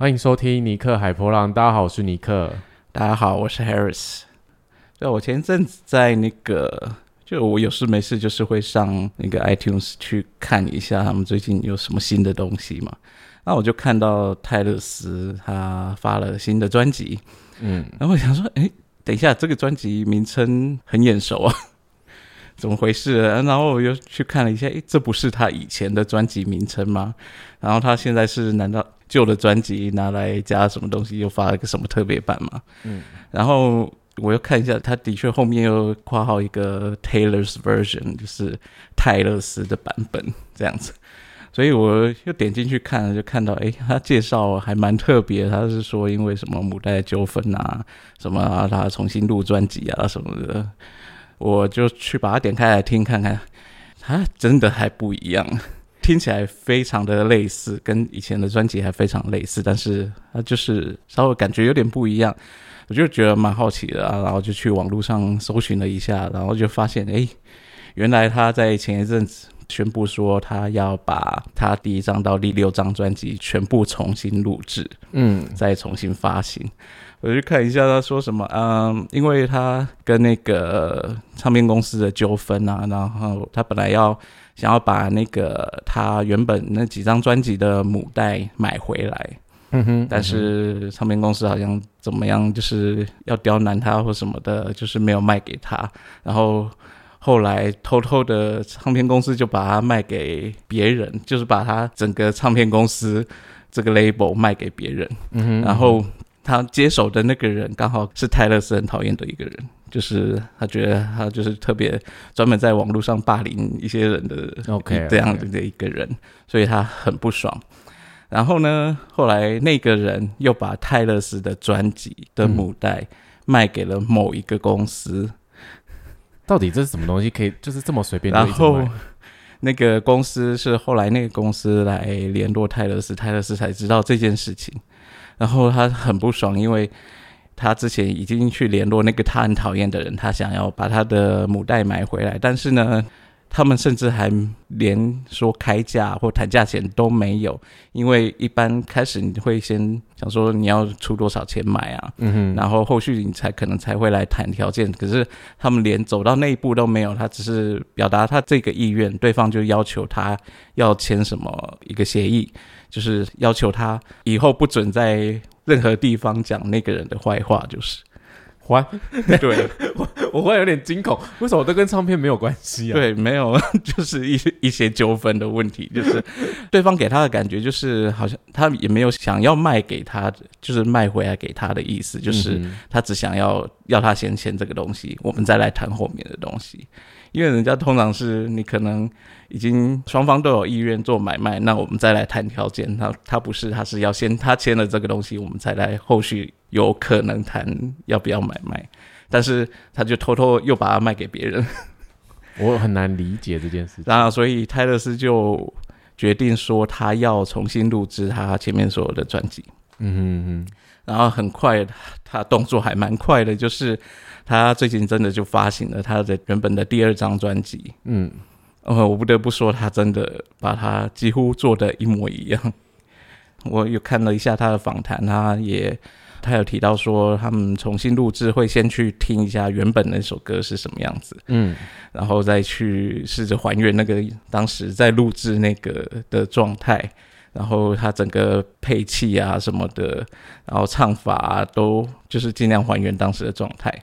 欢迎收听尼克海波浪。大家好，我是尼克。大家好，我是 Harris。对，我前一阵子在那个，就我有事没事，就是会上那个 iTunes 去看一下他们最近有什么新的东西嘛。那我就看到泰勒斯他发了新的专辑，嗯，然后我想说，哎，等一下，这个专辑名称很眼熟啊。怎么回事？然后我又去看了一下，诶，这不是他以前的专辑名称吗？然后他现在是难道旧的专辑拿来加什么东西，又发了一个什么特别版吗？嗯，然后我又看一下，他的确后面又括号一个 Taylor's version，就是泰勒斯的版本这样子。所以我又点进去看，就看到，哎，他介绍还蛮特别，他是说因为什么母带纠纷啊，什么他重新录专辑啊什么的。我就去把它点开来听看看，它真的还不一样，听起来非常的类似，跟以前的专辑还非常类似，但是它就是稍微感觉有点不一样，我就觉得蛮好奇的啊，然后就去网络上搜寻了一下，然后就发现，哎，原来他在前一阵子宣布说他要把他第一张到第六张专辑全部重新录制，嗯，再重新发行。我去看一下他说什么，嗯，因为他跟那个唱片公司的纠纷啊，然后他本来要想要把那个他原本那几张专辑的母带买回来，嗯哼，但是唱片公司好像怎么样，就是要刁难他或什么的，就是没有卖给他，然后后来偷偷的唱片公司就把它卖给别人，就是把他整个唱片公司这个 label 卖给别人，嗯哼，然后。他接手的那个人刚好是泰勒斯很讨厌的一个人，就是他觉得他就是特别专门在网络上霸凌一些人的 OK 这样子的一个人，所以他很不爽。然后呢，后来那个人又把泰勒斯的专辑的母带卖给了某一个公司。到底这是什么东西？可以就是这么随便？然后那个公司是后来那个公司来联络泰勒斯，泰勒斯才知道这件事情。然后他很不爽，因为他之前已经去联络那个他很讨厌的人，他想要把他的母带买回来，但是呢，他们甚至还连说开价或谈价钱都没有，因为一般开始你会先想说你要出多少钱买啊，嗯哼，然后后续你才可能才会来谈条件，可是他们连走到那一步都没有，他只是表达他这个意愿，对方就要求他要签什么一个协议。就是要求他以后不准在任何地方讲那个人的坏话，就是还对 我我会有点惊恐，为什么都跟唱片没有关系啊？对，没有，就是一一些纠纷的问题，就是对方给他的感觉就是好像他也没有想要卖给他，就是卖回来给他的意思，就是他只想要要他先签这个东西，我们再来谈后面的东西。因为人家通常是你可能已经双方都有意愿做买卖，那我们再来谈条件。他他不是，他是要先他签了这个东西，我们才来后续有可能谈要不要买卖。但是他就偷偷又把它卖给别人，我很难理解这件事。然后所以泰勒斯就决定说他要重新录制他前面所有的专辑。嗯哼哼，然后很快他动作还蛮快的，就是。他最近真的就发行了他的原本的第二张专辑，嗯，呃，我不得不说，他真的把他几乎做的一模一样。我有看了一下他的访谈，他也他有提到说，他们重新录制会先去听一下原本那首歌是什么样子，嗯，然后再去试着还原那个当时在录制那个的状态，然后他整个配器啊什么的，然后唱法都就是尽量还原当时的状态。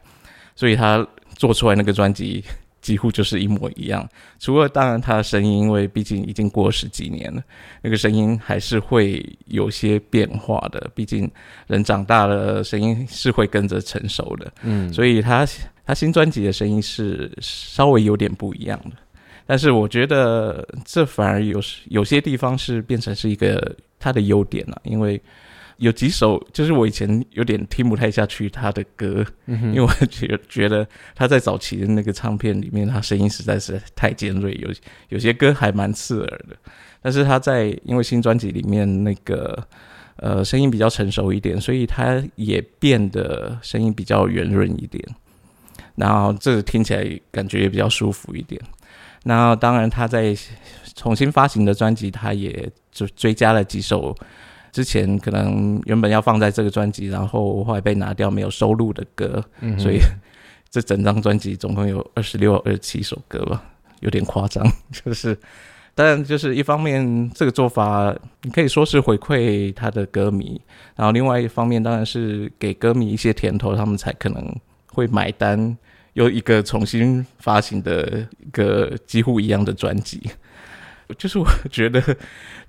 所以他做出来那个专辑几乎就是一模一样，除了当然他的声音，因为毕竟已经过十几年了，那个声音还是会有些变化的。毕竟人长大了，声音是会跟着成熟的。嗯，所以他他新专辑的声音是稍微有点不一样的，但是我觉得这反而有有些地方是变成是一个他的优点了，因为。有几首就是我以前有点听不太下去他的歌，因为我觉觉得他在早期的那个唱片里面，他声音实在是太尖锐，有有些歌还蛮刺耳的。但是他在因为新专辑里面那个呃声音比较成熟一点，所以他也变得声音比较圆润一点。然后这听起来感觉也比较舒服一点。那当然他在重新发行的专辑，他也就追加了几首。之前可能原本要放在这个专辑，然后后来被拿掉没有收录的歌，嗯所以这整张专辑总共有二十六、二十七首歌吧，有点夸张。就是，当然就是一方面这个做法，你可以说是回馈他的歌迷，然后另外一方面当然是给歌迷一些甜头，他们才可能会买单，有一个重新发行的一个几乎一样的专辑。就是我觉得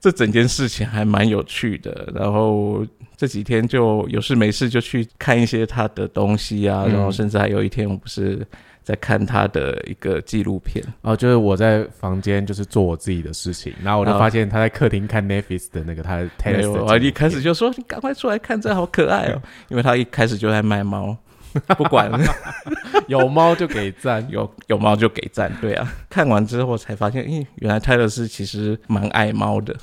这整件事情还蛮有趣的，然后这几天就有事没事就去看一些他的东西啊，嗯。然后甚至还有一天我不是在看他的一个纪录片，然后就是我在房间就是做我自己的事情，然后我就发现他在客厅看 Netflix 的那个他的 t e 没 l 有，我一开始就说你赶快出来看，这好可爱哦，因为他一开始就在卖猫，不管。了 有猫就给赞，有有猫就给赞，对啊。看完之后才发现，咦，原来泰勒斯其实蛮爱猫的。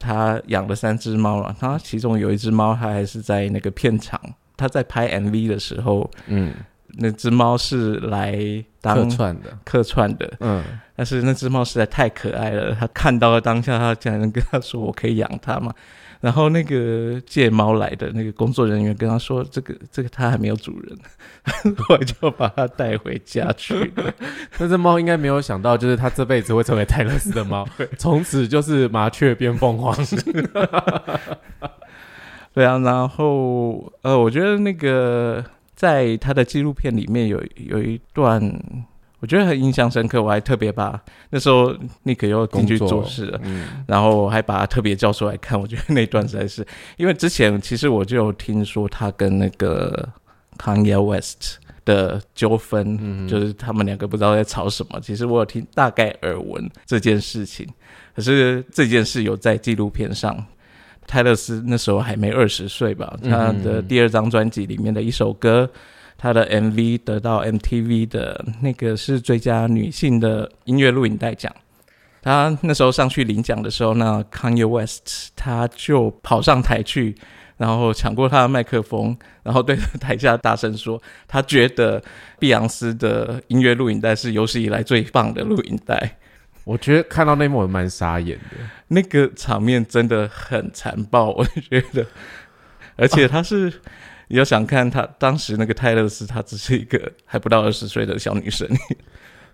他养了三只猫了，他其中有一只猫，他还是在那个片场，他在拍 MV 的时候，嗯，那只猫是来客串的，客串的，嗯，但是那只猫实在太可爱了，他看到了当下，他竟然跟他说：“我可以养它吗？”然后那个借猫来的那个工作人员跟他说：“这个这个它还没有主人。”后来就把它带回家去了。那只猫应该没有想到，就是它这辈子会成为泰勒斯的猫，从此就是麻雀变凤凰。对啊，然后呃，我觉得那个在他的纪录片里面有有一段，我觉得很印象深刻，我还特别把那时候尼克又进去做事了。嗯然后我还把他特别叫出来看，我觉得那段实在是，因为之前其实我就有听说他跟那个 Kanye West 的纠纷，嗯就是他们两个不知道在吵什么。其实我有听大概耳闻这件事情，可是这件事有在纪录片上。泰勒斯那时候还没二十岁吧，嗯他的第二张专辑里面的一首歌，他的 MV 得到 MTV 的那个是最佳女性的音乐录影带奖。他那时候上去领奖的时候，那 Kanye West 他就跑上台去，然后抢过他的麦克风，然后对着台下大声说，他觉得碧昂斯的音乐录影带是有史以来最棒的录影带。我觉得看到那幕我蛮傻眼的。那个场面真的很残暴，我觉得，而且他是。你要想看他当时那个泰勒斯，她只是一个还不到二十岁的小女生。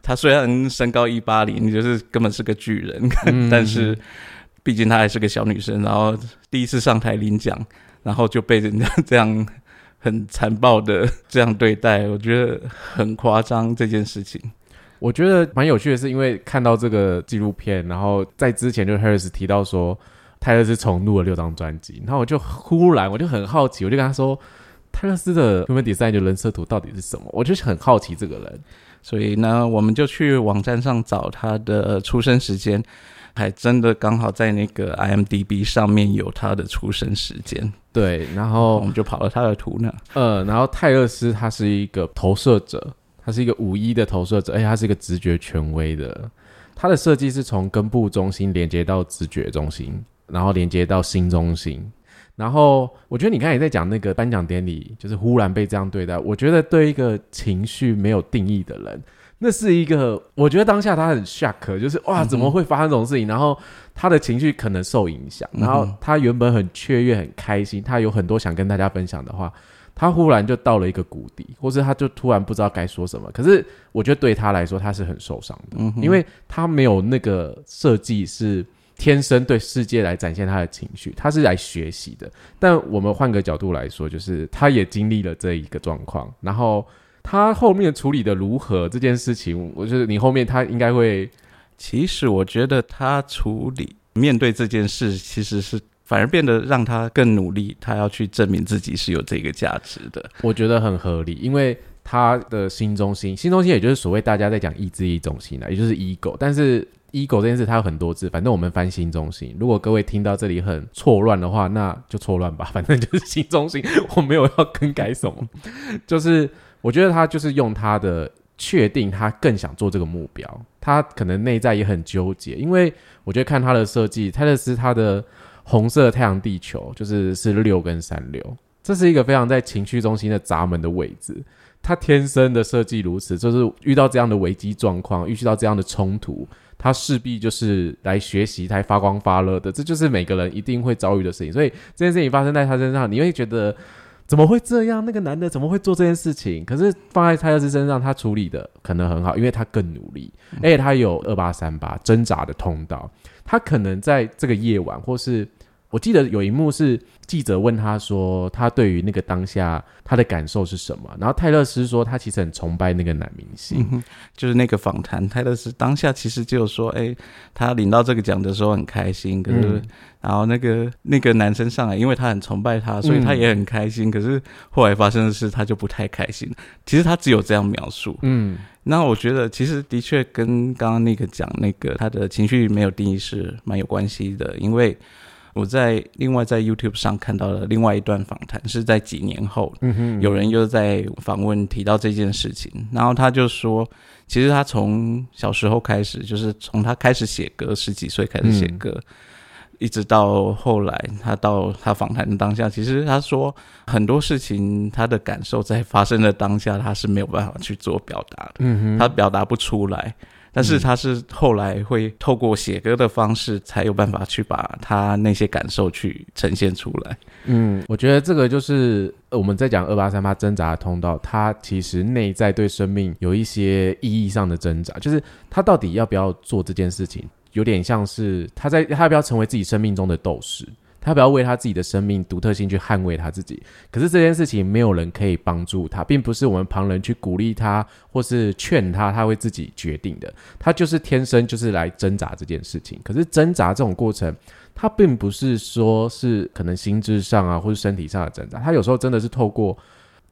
她虽然身高一八零，就是根本是个巨人，嗯 但是毕竟她还是个小女生。然后第一次上台领奖，然后就被人家这样很残暴的这样对待，我觉得很夸张这件事情。我觉得蛮有趣的是，因为看到这个纪录片，然后在之前就 Harris 提到说泰勒斯重录了六张专辑，然后我就忽然我就很好奇，我就跟他说泰勒斯的 Human Design 的人设图到底是什么？我就是很好奇这个人。所以呢，我们就去网站上找他的出生时间，还真的刚好在那个 IMDB 上面有他的出生时间，对，然后我们就跑了他的图呢。呃，然后泰勒斯他是一个投射者，他是一个五一的投射者，而且他是一个直觉权威的。他的设计是从根部中心连接到直觉中心，然后连接到心中心。然后我觉得你刚才也在讲那个颁奖典礼，就是忽然被这样对待。我觉得对一个情绪没有定义的人，那是一个我觉得当下他很 shock，就是哇怎么会发生这种事情？然后他的情绪可能受影响，然后他原本很雀跃、很开心，他有很多想跟大家分享的话，他忽然就到了一个谷底，或是他就突然不知道该说什么。可是我觉得对他来说，他是很受伤的，因为他没有那个设计是天生对世界来展现他的情绪，他是来学习的。但我们换个角度来说，就是他也经历了这一个状况，然后他后面处理的如何这件事情，我觉得你后面他应该会其实我觉得他处理面对这件事，其实是反而变得让他更努力，他要去证明自己是有这个价值的。我觉得很合理，因为他的新中心，新中心也就是所谓大家在讲意志力中心的，也就是 ego。但是 ego 这件事它有很多字，反正我们翻心中心。如果各位听到这里很错乱的话，那就错乱吧，反正就是心中心，我没有要更改什么。就是我觉得他就是用他的确定，他更想做这个目标，他可能内在也很纠结，因为我觉得看他的设计，泰勒斯他的红色太阳地球就是是六跟三六，这是一个非常在情绪中心的闸门的位置。他天生的设计如此，就是遇到这样的危机状况，遇到这样的冲突，他势必就是来学习、才发光发热的，这就是每个人一定会遭遇的事情。所以这件事情发生在他身上，你会觉得怎么会这样？那个男的怎么会做这件事情？可是放在蔡老师身上，他处理的可能很好，因为他更努力，而且他有二八三八挣扎的通道，他可能在这个夜晚，或是我记得有一幕是。记者问他说：“他对于那个当下他的感受是什么？”然后泰勒斯说：“他其实很崇拜那个男明星，就是那个访谈。泰勒斯当下其实就说：‘哎，他领到这个奖的时候很开心。’可是，然后那个那个男生上来，因为他很崇拜他，所以他也很开心。可是后来发生的事，他就不太开心。其实他只有这样描述。嗯，那我觉得其实的确跟刚刚那个讲那个他的情绪没有定义是蛮有关系的，因为。我在另外在 YouTube 上看到了另外一段访谈，是在几年后，有人又在访问提到这件事情，然后他就说，其实他从小时候开始，就是从他开始写歌，十几岁开始写歌，一直到后来，他到他访谈的当下，其实他说很多事情，他的感受在发生的当下，他是没有办法去做表达的，他表达不出来。但是他是后来会透过写歌的方式，才有办法去把他那些感受去呈现出来。嗯，我觉得这个就是我们在讲二八三八挣扎的通道，他其实内在对生命有一些意义上的挣扎，就是他到底要不要做这件事情，有点像是他在他要不要成为自己生命中的斗士。他不要为他自己的生命独特性去捍卫他自己，可是这件事情没有人可以帮助他，并不是我们旁人去鼓励他或是劝他，他会自己决定的。他就是天生就是来挣扎这件事情。可是挣扎这种过程，他并不是说是可能心智上啊或是身体上的挣扎，他有时候真的是透过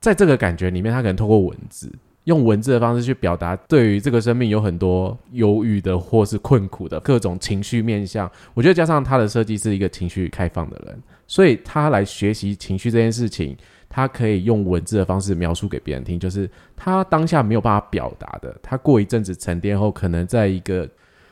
在这个感觉里面，他可能透过文字。用文字的方式去表达，对于这个生命有很多忧郁的或是困苦的各种情绪面向。我觉得加上他的设计是一个情绪开放的人，所以他来学习情绪这件事情，他可以用文字的方式描述给别人听，就是他当下没有办法表达的，他过一阵子沉淀后，可能在一个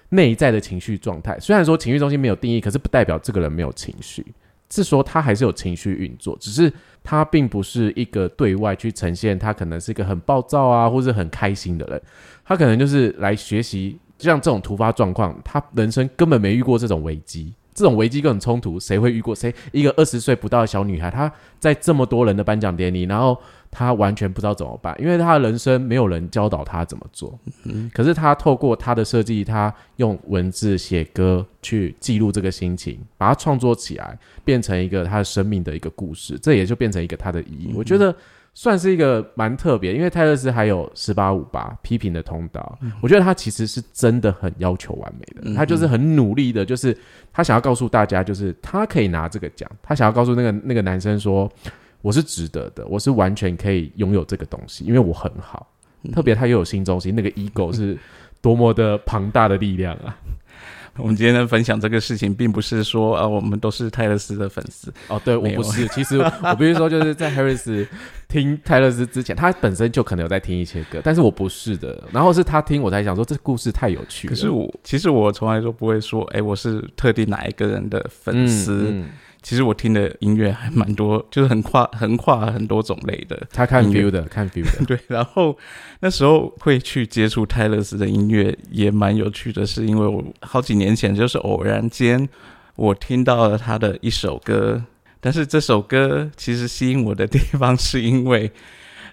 内在的情绪状态。虽然说情绪中心没有定义，可是不代表这个人没有情绪。是说他还是有情绪运作，只是他并不是一个对外去呈现，他可能是一个很暴躁啊，或者很开心的人，他可能就是来学习，像这种突发状况，他人生根本没遇过这种危机。这种危机、跟冲突，谁会遇过？谁一个二十岁不到的小女孩，她在这么多人的颁奖典礼，然后她完全不知道怎么办，因为她的人生没有人教导她怎么做。嗯，可是她透过她的设计，她用文字写歌去记录这个心情，把它创作起来，变成一个她的生命的一个故事，这也就变成一个她的意义。我觉得。算是一个蛮特别，因为泰勒斯还有十八五八批评的通道，我觉得他其实是真的很要求完美的，他就是很努力的，就是他想要告诉大家，就是他可以拿这个奖，他想要告诉那个那个男生说，我是值得的，我是完全可以拥有这个东西，因为我很好，特别他又有新中心，那个 ego 是多么的庞大的力量啊。我们今天分享这个事情，并不是说啊，我们都是泰勒斯的粉丝哦。对我不是，其实我必须说，就是在 Harris 听泰勒斯之前，他本身就可能有在听一些歌，但是我不是的。然后是他听，我才想说这故事太有趣。可是我其实我从来都不会说，哎，我是特定哪一个人的粉丝。其实我听的音乐还蛮多，就是很跨横跨很多种类的。他看 view 的，看 view 的。对，然后那时候会去接触泰勒斯的音乐，也蛮有趣的，是因为我好几年前就是偶然间我听到了他的一首歌，但是这首歌其实吸引我的地方是因为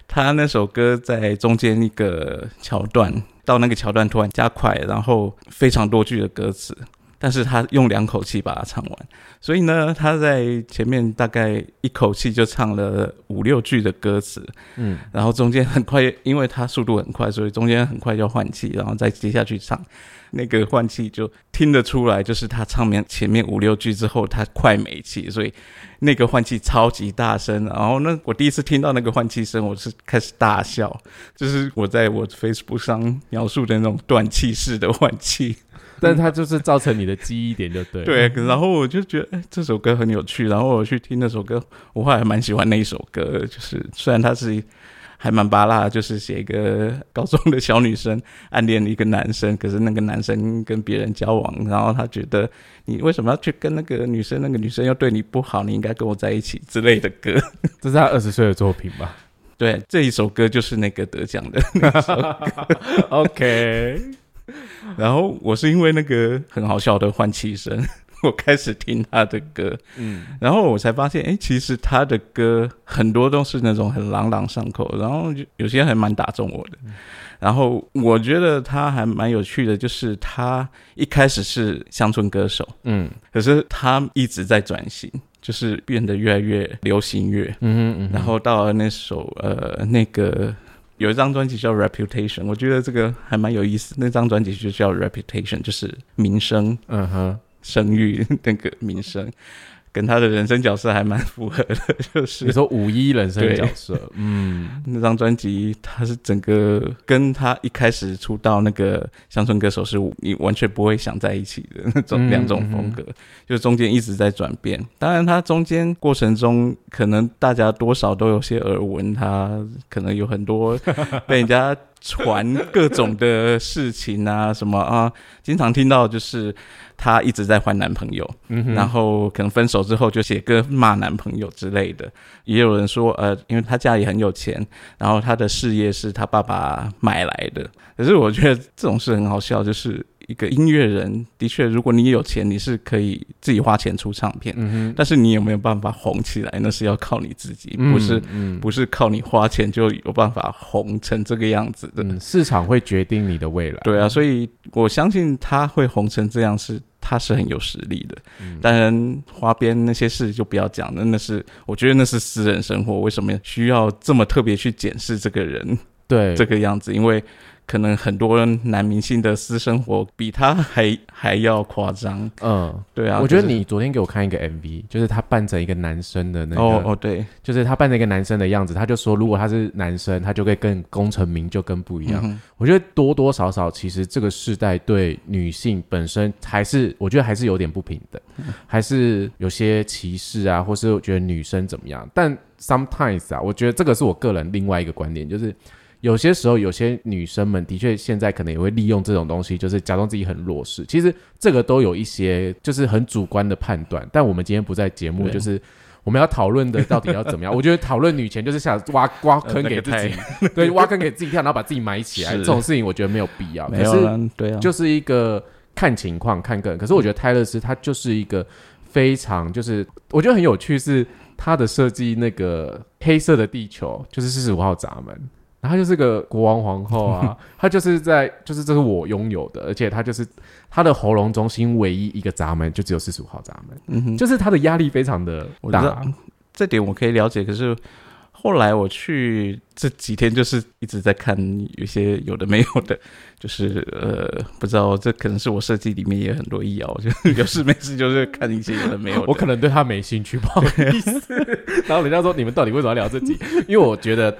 他那首歌在中间一个桥段，到那个桥段突然加快，然后非常多句的歌词。但是他用两口气把它唱完，所以呢，他在前面大概一口气就唱了五六句的歌词，嗯，然后中间很快，因为他速度很快，所以中间很快就换气，然后再接下去唱，那个换气就听得出来，就是他唱面前面五六句之后，他快没气，所以那个换气超级大声，然后呢，我第一次听到那个换气声，我是开始大笑，就是我在我 Facebook 上描述的那种断气式的换气。但是它就是造成你的记忆点，就对。对，然后我就觉得，哎，这首歌很有趣。然后我去听那首歌，我后来蛮喜欢那一首歌。就是虽然它是还蛮巴拉，就是写一个高中的小女生暗恋一个男生，可是那个男生跟别人交往，然后他觉得你为什么要去跟那个女生？那个女生又对你不好，你应该跟我在一起之类的歌。这是他二十岁的作品吧？对，这一首歌就是那个得奖的。OK。然后我是因为那个很好笑的换气声，我开始听他的歌，嗯，然后我才发现，哎，其实他的歌很多都是那种很朗朗上口，然后就有些还蛮打中我的。然后我觉得他还蛮有趣的，就是他一开始是乡村歌手，嗯。可是他一直在转型，就是变得越来越流行乐。嗯哼嗯哼，然后到了那首呃那个有一张专辑叫《Reputation》，我觉得这个还蛮有意思。那张专辑就叫《Reputation》，就是名声、嗯哼，声誉那个名声，跟他的人生角色还蛮符合的。就是你说五一人生角色，嗯那张专辑，他是整个跟他一开始出道那个乡村歌手是你完全不会想在一起的那种嗯两种风格，就是中间一直在转变。当然，他中间过程中，可能大家多少都有些耳闻，他可能有很多被人家传各种的事情啊，什么啊，经常听到就是她一直在换男朋友，嗯，然后可能分手之后就写歌骂男朋友之类的。也有人说，呃，因为她家里很有钱，然后她的事业是她爸爸买来的。可是我觉得这种事很好笑，就是一个音乐人，的确，如果你有钱，你是可以自己花钱出唱片，但是你有没有办法红起来，那是要靠你自己，嗯不是。嗯不是靠你花钱就有办法红成这个样子的，嗯，市场会决定你的未来，对啊，所以我相信他会红成这样是他是很有实力的。嗯当然，花边那些事就不要讲了，那是我觉得那是私人生活，为什么需要这么特别去检视这个人对这个样子？因为可能很多男明星的私生活比他还还要夸张。嗯。对啊，我觉得你昨天给我看一个 MV，就是他扮成一个男生的那个，哦哦对，就是他扮成一个男生的样子，他就说如果他是男生，他就会跟功成名就跟不一样。嗯我觉得多多少少，其实这个世代对女性本身还是，我觉得还是有点不平等，还是有些歧视啊，或是我觉得女生怎么样。但 sometimes 啊，我觉得这个是我个人另外一个观点，就是有些时候有些女生们的确现在可能也会利用这种东西，就是假装自己很弱势。其实这个都有一些就是很主观的判断，但我们今天不在节目，就是。我们要讨论的到底要怎么样？我觉得讨论女权就是想挖挖坑给自己，对，挖坑给自己跳，然后把自己埋起来，这种事情我觉得没有必要。没有对啊，就是一个看情况看个人。可是我觉得泰勒斯他就是一个非常就是我觉得很有趣，是他的设计那个黑色的地球就是四十五号闸门。然后就是个国王皇后啊，他就是在，就是这是我拥有的，而且他就是他的喉咙中心唯一一个闸门就只有四十五号闸门，嗯哼，就是他的压力非常的大。这点我可以了解，可是。后来我去这几天就是一直在看有些有的没有的，就是呃不知道这可能是我设计里面也有很多意谣，就 有事没事就是看一些有的没有的。我可能对他没兴趣，不好意思。然后人家说你们到底为什么要聊这集？因为我觉得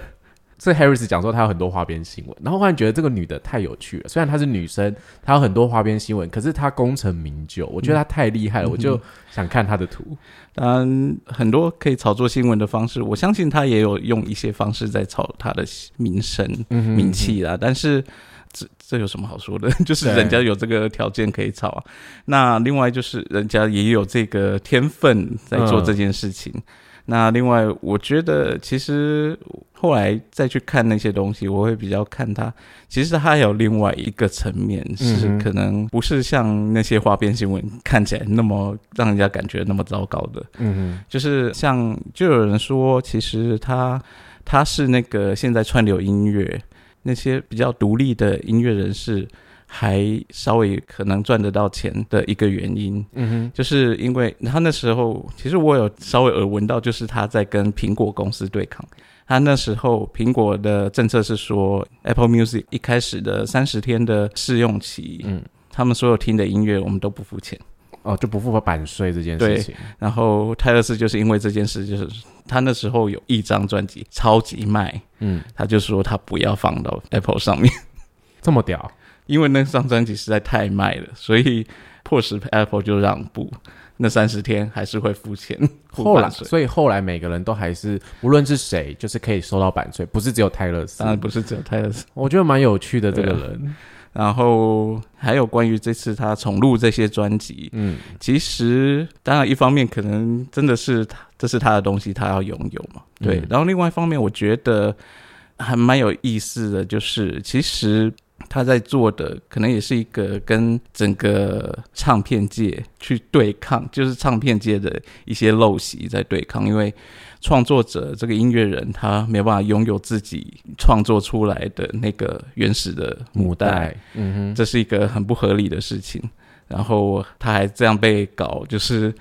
这 Harris 讲说他有很多花边新闻，然后忽然觉得这个女的太有趣了。虽然她是女生，她有很多花边新闻，可是她功成名就，我觉得她太厉害了，我就想看她的图。当然很多可以炒作新闻的方式，我相信她也有用一些方式在炒她的名声、嗯名气啦。但是这这有什么好说的？就是人家有这个条件可以炒啊。那另外就是人家也有这个天分在做这件事情。那另外，我觉得其实后来再去看那些东西，我会比较看它，其实它还有另外一个层面，是可能不是像那些花边新闻看起来那么让人家感觉那么糟糕的。嗯就是像就有人说，其实他他是那个现在串流音乐那些比较独立的音乐人士，还稍微可能赚得到钱的一个原因，嗯哼，就是因为他那时候其实我有稍微耳闻到，就是他在跟苹果公司对抗。他那时候苹果的政策是说，Apple Music 一开始的三十天的试用期，嗯，他们所有听的音乐我们都不付钱。哦，就不符合版税这件事情。然后泰勒斯就是因为这件事，就是他那时候有一张专辑超级卖，嗯，他就说他不要放到 Apple 上面，这么屌，因为那张专辑实在太卖了，所以迫使 Apple 就让步。那三十天还是会付钱，付后来，所以后来每个人都还是，无论是谁，就是可以收到版税，不是只有泰勒斯当。然不是只有泰勒斯。我觉得蛮有趣的这个人，然后还有关于这次他重录这些专辑，嗯其实当然一方面可能真的是他这是他的东西，他要拥有嘛，对。嗯然后另外一方面，我觉得还蛮有意思的，就是其实他在做的可能也是一个跟整个唱片界去对抗，就是唱片界的一些陋习在对抗。因为创作者这个音乐人他没有办法拥有自己创作出来的那个原始的母带，嗯哼，这是一个很不合理的事情。然后他还这样被搞，就是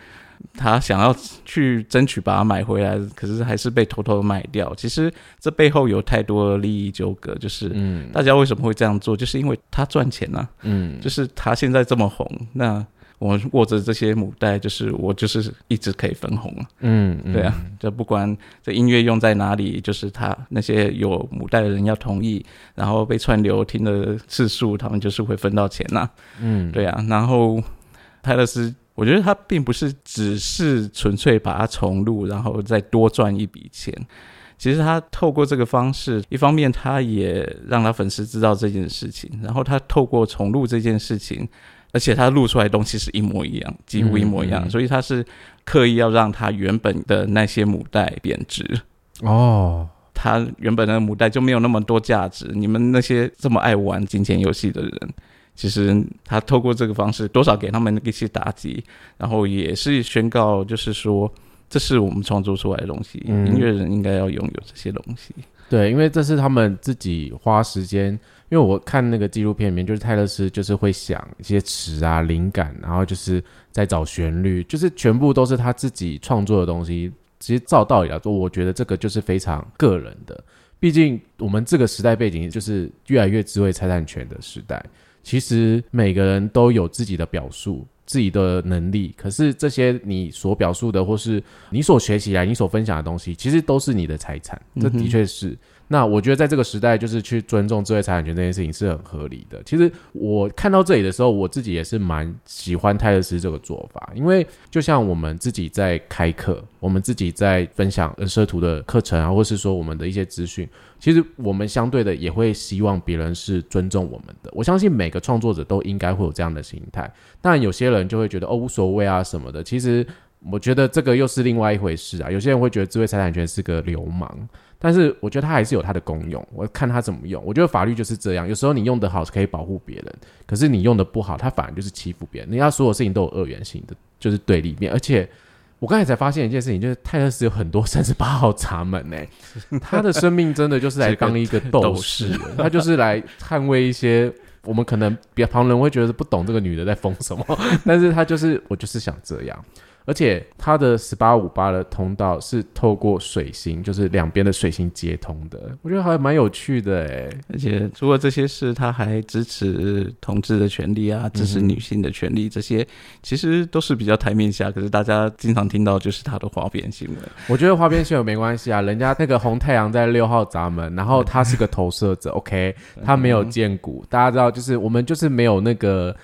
他想要去争取把它买回来，可是还是被偷偷卖掉。其实这背后有太多的利益纠葛，就是嗯。大家为什么会这样做，就是因为他赚钱呐、嗯，就是他现在这么红，那我握着这些母带，就是我就是一直可以分红啊。嗯嗯。对啊，就不管这音乐用在哪里，就是他那些有母带的人要同意，然后被串流听的次数，他们就是会分到钱呐、嗯，对啊，然后泰勒斯，我觉得他并不是只是纯粹把它重录，然后再多赚一笔钱。其实他透过这个方式，一方面他也让他粉丝知道这件事情，然后他透过重录这件事情，而且他录出来的东西是一模一样，几乎一模一样，嗯嗯所以他是刻意要让他原本的那些母带贬值。哦，他原本的母带就没有那么多价值。你们那些这么爱玩金钱游戏的人，其实他透过这个方式，多少给他们一些打击，然后也是宣告，就是说，这是我们创作出来的东西，嗯音乐人应该要拥有这些东西。对，因为这是他们自己花时间，因为我看那个纪录片里面，就是泰勒斯就是会想一些词啊、灵感，然后就是在找旋律，就是全部都是他自己创作的东西。其实照道理来说，我觉得这个就是非常个人的，毕竟我们这个时代背景就是越来越智慧财产权的时代，其实每个人都有自己的表述。自己的能力，可是这些你所表述的，或是你所学习来、你所分享的东西，其实都是你的财产。这的确是。那我觉得在这个时代，就是去尊重智慧财产权这件事情是很合理的。其实我看到这里的时候，我自己也是蛮喜欢泰勒斯这个做法，因为就像我们自己在开课，我们自己在分享人设图的课程啊，或是说我们的一些资讯，其实我们相对的也会希望别人是尊重我们的。我相信每个创作者都应该会有这样的心态。当然，有些人就会觉得哦无所谓啊什么的。其实我觉得这个又是另外一回事啊。有些人会觉得智慧财产权是个流氓，但是我觉得它还是有它的功用。我看它怎么用。我觉得法律就是这样，有时候你用的好是可以保护别人，可是你用的不好，它反而就是欺负别人。人家所有事情都有二元性的，就是对立面。而且我刚才才发现一件事情，就是泰勒斯有很多三十八号闸门呢、他的生命真的就是来当一个斗士，他就是来捍卫一些。我们可能别旁人会觉得不懂这个女的在疯什么，但是她就是我就是想这样，而且他的十八五八的通道是透过水星，就是两边的水星接通的，我觉得还蛮有趣的哎。而且除了这些事，他还支持同志的权利啊，支持女性的权利，这些其实都是比较台面下，可是大家经常听到就是他的花边新闻。我觉得花边新闻没关系啊，人家那个红太阳在六号闸门，然后他是个投射者，OK，他没有见骨，大家知道，就是我们就是没有那个。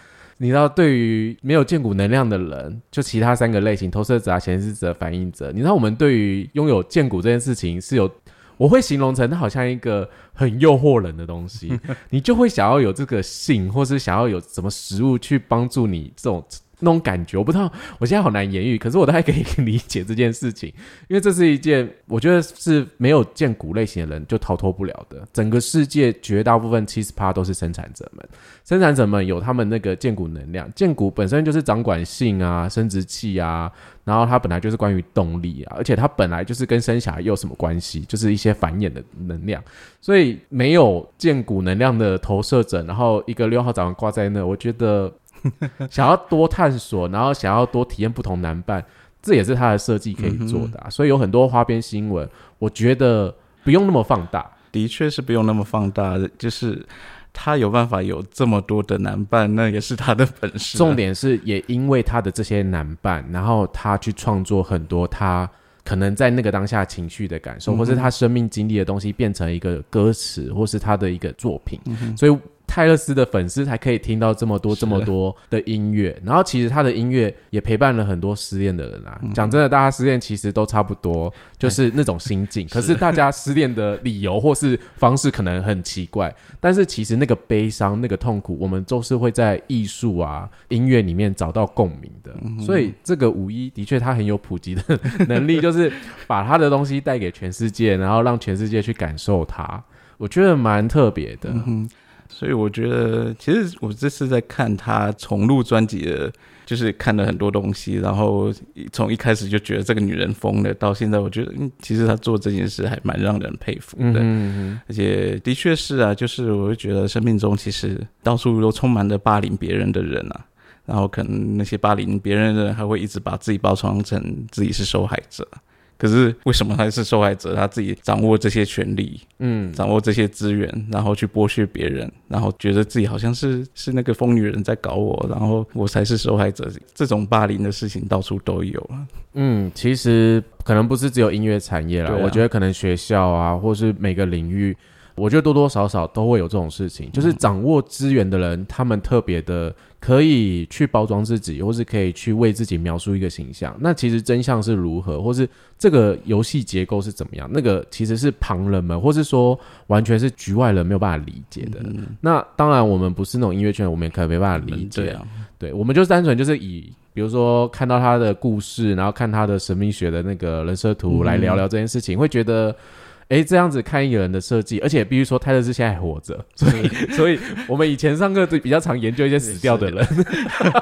你知道，对于没有见骨能量的人，就其他三个类型——投射者啊、显示者、反应者，你知道，我们对于拥有见骨这件事情是有，我会形容成它好像一个很诱惑人的东西，你就会想要有这个性，或是想要有什么食物去帮助你这种那种感觉。我不知道，我现在好难言喻，可是我大概可以理解这件事情，因为这是一件我觉得是没有见骨类型的人就逃脱不了的。整个世界绝大部分七十趴都是生产者们，生产者们有他们那个见骨能量，见骨本身就是掌管性啊、生殖器啊，然后它本来就是关于动力啊，而且它本来就是跟生小孩又有什么关系？就是一些繁衍的能量。所以没有见骨能量的投射者，然后一个六号掌挂在那，我觉得 想要多探索，然后想要多体验不同男伴，这也是他的设计可以做的、啊。所以有很多花边新闻，我觉得不用那么放大。的确是不用那么放大的，就是他有办法有这么多的男伴，那也是他的本事啊、重点是，也因为他的这些男伴，然后他去创作很多他可能在那个当下情绪的感受，嗯或是他生命经历的东西，变成一个歌词，或是他的一个作品。嗯所以泰勒斯的粉丝才可以听到这么多这么多的音乐，然后其实他的音乐也陪伴了很多失恋的人啊。嗯讲真的，大家失恋其实都差不多，就是那种心境。可是大家失恋的理由或是方式可能很奇怪，但是其实那个悲伤、那个痛苦，我们都是会在艺术啊、音乐里面找到共鸣的。所以这个五一的确他很有普及的能力，就是把他的东西带给全世界，然后让全世界去感受它。我觉得蛮特别的。所以我觉得，其实我这次在看他重录专辑的，就是看了很多东西，然后从一开始就觉得这个女人疯了，到现在我觉得，嗯，其实她做这件事还蛮让人佩服的。嗯而且的确是啊，就是我会觉得生命中其实到处都充满着霸凌别人的人啊，然后可能那些霸凌别人的人还会一直把自己包装成自己是受害者。可是为什么他是受害者？他自己掌握这些权利，嗯，掌握这些资源，然后去剥削别人，然后觉得自己好像是是那个疯女人在搞我，然后我才是受害者。这种霸凌的事情到处都有啊。嗯，其实可能不是只有音乐产业啦，啊我觉得可能学校啊，或是每个领域，我觉得多多少少都会有这种事情，就是掌握资源的人，他们特别的可以去包装自己，或是可以去为自己描述一个形象。那其实真相是如何，或是这个游戏结构是怎么样，那个其实是旁人们，或是说完全是局外人没有办法理解的。嗯，那当然，我们不是那种音乐圈，我们也可能没办法理解。对，我们就单纯就是以，比如说看到他的故事，然后看他的神秘学的那个人设图来聊聊这件事情，会觉得，哎，这样子看一个人的设计，而且必须说泰勒斯现在还活着，所以，所以我们以前上课就比较常研究一些死掉的人，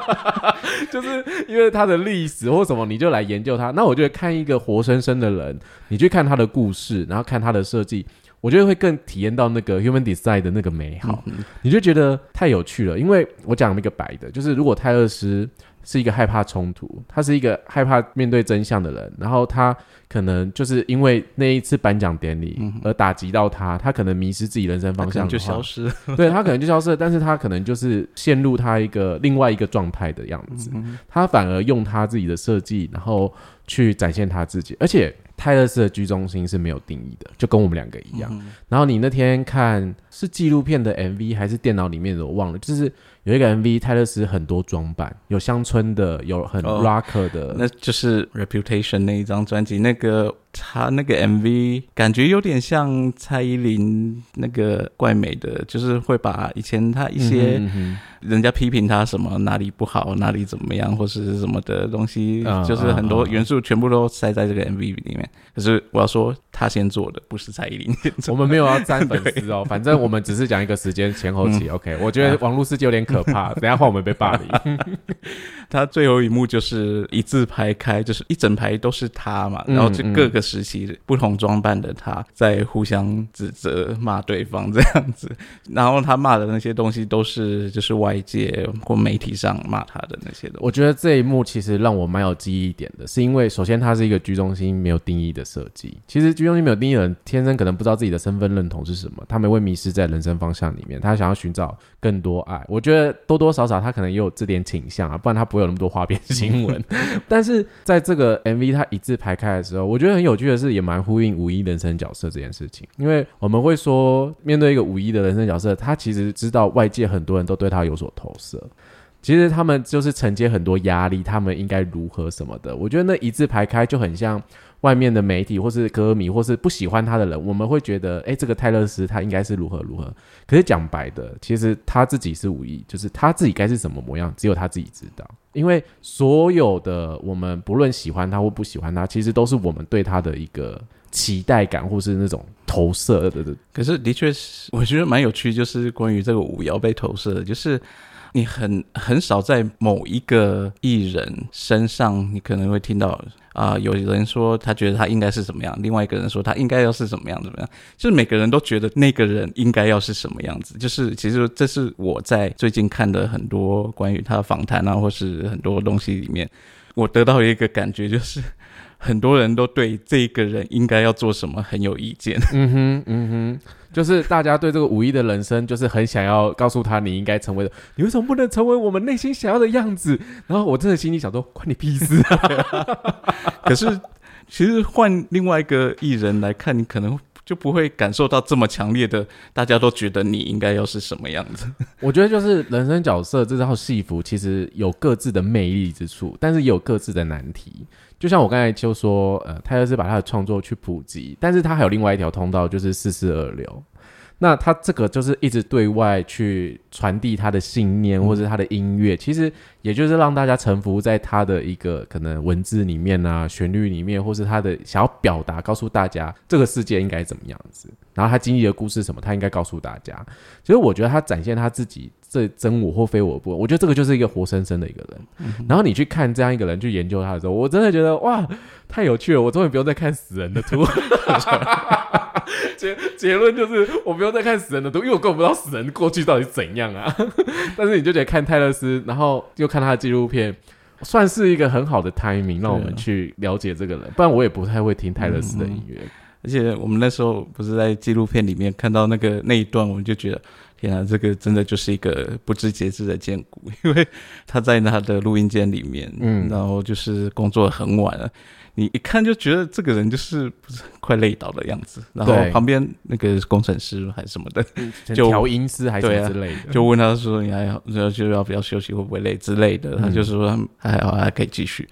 就是因为他的历史或什么，你就来研究他。那我觉得看一个活生生的人，你去看他的故事，然后看他的设计。我觉得会更体验到那个 human design 的那个美好，嗯你就觉得太有趣了。因为我讲一个白的，就是如果泰勒斯是一个害怕冲突，他是一个害怕面对真相的人，然后他可能就是因为那一次颁奖典礼而打击到他，他可能迷失自己人生方向，就消失了。对他可能就消失了，但是他可能就是陷入他一个另外一个状态的样子，他反而用他自己的设计，然后去展现他自己，而且泰勒斯的居中心是没有定义的，就跟我们两个一样。然后你那天看是纪录片的 MV 还是电脑里面的，我忘了，就是有一个 MV，泰勒斯很多装扮，有乡村的，有很哦 rock 的，那就是《Reputation》那一张专辑，那个他那个 MV 感觉有点像蔡依林那个怪美的，就是会把以前他一些人家批评他什么哪里不好、哪里怎么样或是什么的东西，嗯就是很多元素全部都塞在这个 MV 里面。可是我要说，他先做的，不是蔡依林。我们没有要沾粉丝哦，反正我们只是讲一个时间前后期。OK，我觉得网络世界有点可怕，等下换我们被霸凌。他最后一幕就是一字排开，就是一整排都是他嘛，嗯然后就各个时期不同装扮的他在互相指责骂对方这样子，然后他骂的那些东西都是就是外界或媒体上骂他的那些东西。我觉得这一幕其实让我蛮有记忆点的，是因为首先它是一个居中心没有定义的设计。其实居中心没有定义的人，天生可能不知道自己的身份认同是什么，他们会迷失在人生方向里面，他想要寻找更多爱。我觉得多多少少他可能也有这点倾向啊，不然他不会有那么多花边新闻。但是在这个 MV 它一字排开的时候，我觉得很有趣的是，也蛮呼应五一人生角色这件事情。因为我们会说，面对一个五一的人生角色，他其实知道外界很多人都对他有所投射。其实他们就是承接很多压力，他们应该如何什么的。我觉得那一字排开就很像外面的媒体，或是歌迷，或是不喜欢他的人，我们会觉得，哎，这个泰勒斯他应该是如何如何。可是讲白的，其实他自己是无意，就是他自己该是什么模样，只有他自己知道。因为所有的我们不论喜欢他或不喜欢他，其实都是我们对他的一个期待感，或是那种投射的。可是的确是，我觉得蛮有趣，就是关于这个舞谣被投射的，就是你很很少在某一个艺人身上，你可能会听到啊、有人说他觉得他应该是怎么样，另外一个人说他应该要是怎么样怎么样，就是每个人都觉得那个人应该要是什么样子。就是其实这是我在最近看的很多关于他的访谈啊，或是很多东西里面，我得到一个感觉就是。很多人都对这个人应该要做什么很有意见，嗯哼，嗯哼，就是大家对这个五一的人生，就是很想要告诉他你应该成为的，你为什么不能成为我们内心想要的样子？然后我真的心里想说，关你屁事啊！可是，其实换另外一个艺人来看，你可能就不会感受到这么强烈的，大家都觉得你应该要是什么样子。我觉得就是人生角色这套戏服，其实有各自的魅力之处，但是也有各自的难题。就像我刚才就说，呃，泰勒是把他的创作去普及，但是他还有另外一条通道，就是四四二流。那他这个就是一直对外去传递他的信念，或者他的音乐，其实也就是让大家臣服在他的一个可能文字里面啊、旋律里面，或是他的想要表达，告诉大家这个世界应该怎么样子，然后他经历的故事什么，他应该告诉大家。其实我觉得他展现他自己这真我或非我不，我觉得这个就是一个活生生的一个人。然后你去看这样一个人去研究他的时候，我真的觉得哇，太有趣了！我终于不用再看死人的图。结结论就是，我不用再看死人的图，因为我根本不知道死人过去到底怎样啊。但是你就觉得看泰勒斯，然后又看他的纪录片，算是一个很好的 timing，让我们去了解这个人。不然我也不太会听泰勒斯的音乐。而且我们那时候不是在纪录片里面看到那个那一段，我们就觉得，天啊，这个真的就是一个不知节制的剑骨，因为他在他的录音间里面，嗯，然后就是工作很晚了。你一看就觉得这个人就是不是快累倒的样子，然后旁边那个工程师还是什么的，就调音师还是之类的，就问他说：“你还要就要不要休息，会不会累之类的？”他就是说还好，还可以继续。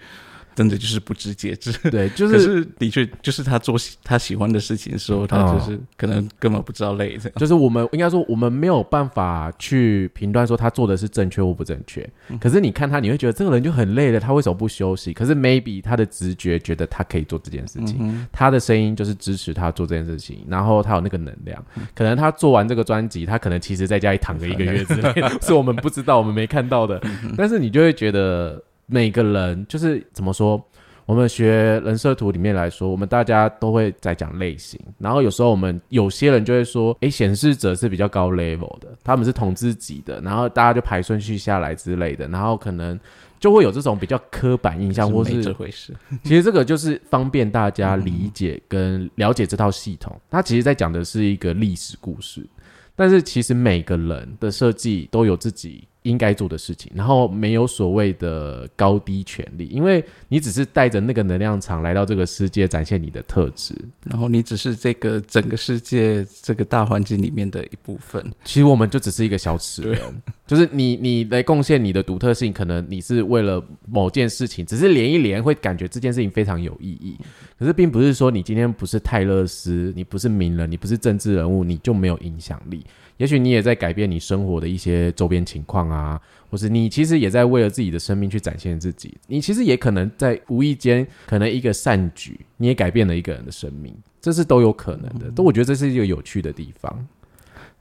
真的就是不知节制，对，就是的确就是他做他喜欢的事情的时候，他就是可能根本不知道累。就是我们应该说，我们没有办法去评断说他做的是正确或不正确。可是你看他，你会觉得这个人就很累了，他为什么不休息？可是 maybe 他的直觉觉得他可以做这件事情，他的声音就是支持他做这件事情，然后他有那个能量。可能他做完这个专辑，他可能其实在家里躺个一个月之类，是我们不知道、我们没看到的。但是你就会觉得。每个人就是怎么说？我们学人设图里面来说，我们大家都会在讲类型。然后有时候我们有些人就会说：“诶，显示者是比较高 level 的，他们是统治级的。”然后大家就排顺序下来之类的。然后可能就会有这种比较刻板印象，或是这回事。其实这个就是方便大家理解跟了解这套系统。它其实在讲的是一个历史故事，但是其实每个人的设计都有自己。应该做的事情，然后没有所谓的高低权利，因为你只是带着那个能量场来到这个世界，展现你的特质，然后你只是这个整个世界这个大环境里面的一部分。其实我们就只是一个小齿轮，就是你你来贡献你的独特性，可能你是为了某件事情，只是连一连会感觉这件事情非常有意义。可是并不是说你今天不是泰勒斯，你不是名人，你不是政治人物，你就没有影响力。也许你也在改变你生活的一些周边情况啊，或是你其实也在为了自己的生命去展现自己。你其实也可能在无意间，可能一个善举，你也改变了一个人的生命，这是都有可能的。都我觉得这是一个有趣的地方。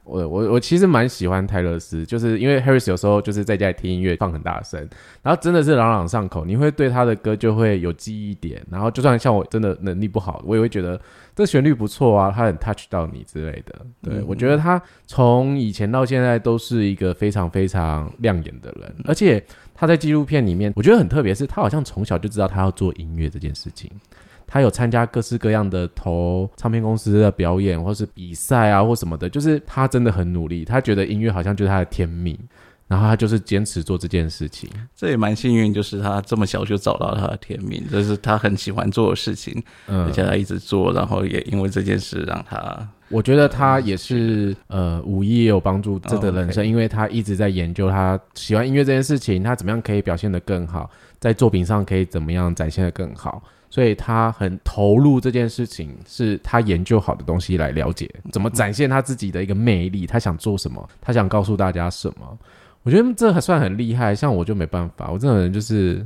我我我其实蛮喜欢泰勒斯，就是因为 Harris 有时候就是在家里听音乐放很大声，然后真的是朗朗上口，你会对他的歌就会有记忆点。然后就算像我真的能力不好，我也会觉得这旋律不错啊，他很 touch 到你之类的。对我觉得他从以前到现在都是一个非常非常亮眼的人，而且他在纪录片里面，我觉得很特别，是他好像从小就知道他要做音乐这件事情。他有参加各式各样的投唱片公司的表演，或是比赛啊，或什么的，就是他真的很努力。他觉得音乐好像就是他的天命，然后他就是坚持做这件事情。这也蛮幸运，就是他这么小就找到他的天命，这是他很喜欢做的事情，而且他一直做，然后也因为这件事让他，我觉得他也是呃，五一也有帮助这的人生，因为他一直在研究他喜欢音乐这件事情，他怎么样可以表现得更好，在作品上可以怎么样展现得更好。所以他很投入这件事情，是他研究好的东西来了解怎么展现他自己的一个魅力，他想做什么，他想告诉大家什么。我觉得这还算很厉害，像我就没办法，我这种人就是，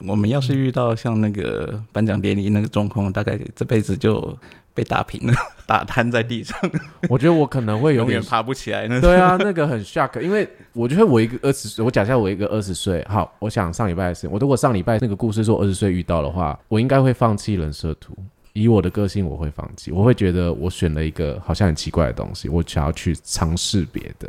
我们要是遇到像那个颁奖典礼那个状况，大概这辈子就。被打平了，打瘫在地上。我觉得我可能会 永远爬不起来。对啊，那个很 shock，因为我觉得我一个二十岁，我假设我一个二十岁，好，我想上礼拜的事，我如果上礼拜那个故事说二十岁遇到的话，我应该会放弃人设图。以我的个性，我会放弃，我会觉得我选了一个好像很奇怪的东西，我想要去尝试别的。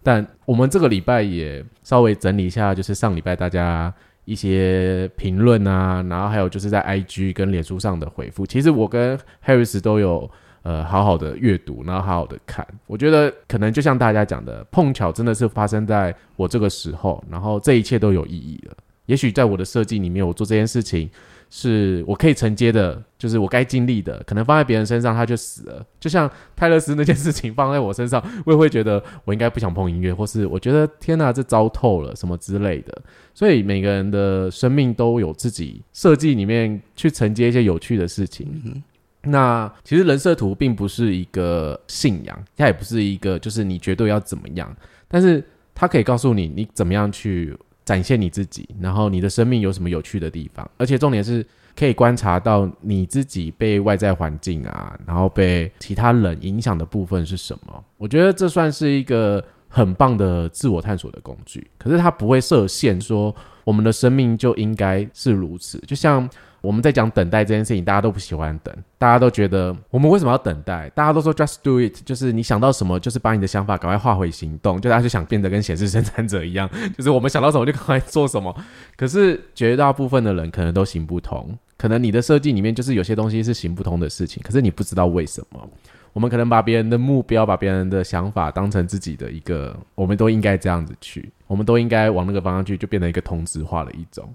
但我们这个礼拜也稍微整理一下，就是上礼拜大家。一些评论啊，然后还有就是在 IG 跟脸书上的回复，其实我跟 Harris 都有呃好好的阅读，然后好好的看。我觉得可能就像大家讲的，碰巧真的是发生在我这个时候，然后这一切都有意义了。也许在我的设计里面，我做这件事情。是我可以承接的，就是我该经历的，可能放在别人身上他就死了。就像泰勒斯那件事情放在我身上，我也会觉得我应该不想碰音乐，或是我觉得天哪，这糟透了什么之类的。所以每个人的生命都有自己设计里面去承接一些有趣的事情。那其实人设图并不是一个信仰，它也不是一个就是你绝对要怎么样，但是它可以告诉你你怎么样去展现你自己，然后你的生命有什么有趣的地方，而且重点是可以观察到你自己被外在环境啊，然后被其他人影响的部分是什么。我觉得这算是一个很棒的自我探索的工具，可是它不会设限说我们的生命就应该是如此，就像。我们在讲等待这件事情，大家都不喜欢等，大家都觉得我们为什么要等待？大家都说 just do it，就是你想到什么，就是把你的想法赶快化回行动，就大家就想变得跟显示生产者一样，就是我们想到什么就赶快做什么。可是绝大部分的人可能都行不通，可能你的设计里面就是有些东西是行不通的事情，可是你不知道为什么。我们可能把别人的目标、把别人的想法当成自己的一个，我们都应该这样子去，我们都应该往那个方向去，就变成一个同质化的一种。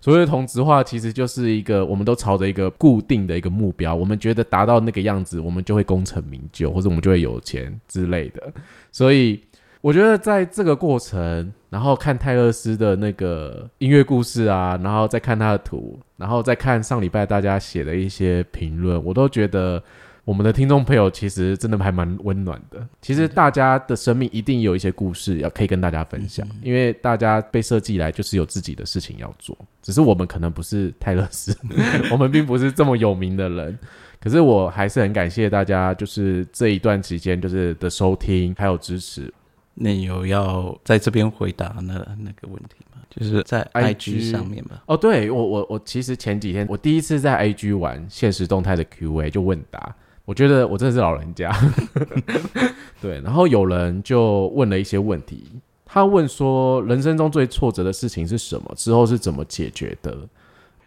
所谓的同质化，其实就是一个我们都朝着一个固定的一个目标，我们觉得达到那个样子，我们就会功成名就，或者我们就会有钱之类的。所以我觉得在这个过程，然后看泰勒斯的那个音乐故事啊，然后再看他的图，然后再看上礼拜大家写的一些评论，我都觉得。我们的听众朋友其实真的还蛮温暖的。其实大家的生命一定有一些故事要可以跟大家分享，因为大家被设计来就是有自己的事情要做。只是我们可能不是泰勒斯，我们并不是这么有名的人。可是我还是很感谢大家，就是这一段时间就是的收听还有支持。那有要在这边回答那那个问题吗？就是在 IG 上面吧。哦，对我我我其实前几天我第一次在 IG 玩现实动态的 QA 就问答。我觉得我真的是老人家，对。然后有人就问了一些问题，他问说人生中最挫折的事情是什么？之后是怎么解决的？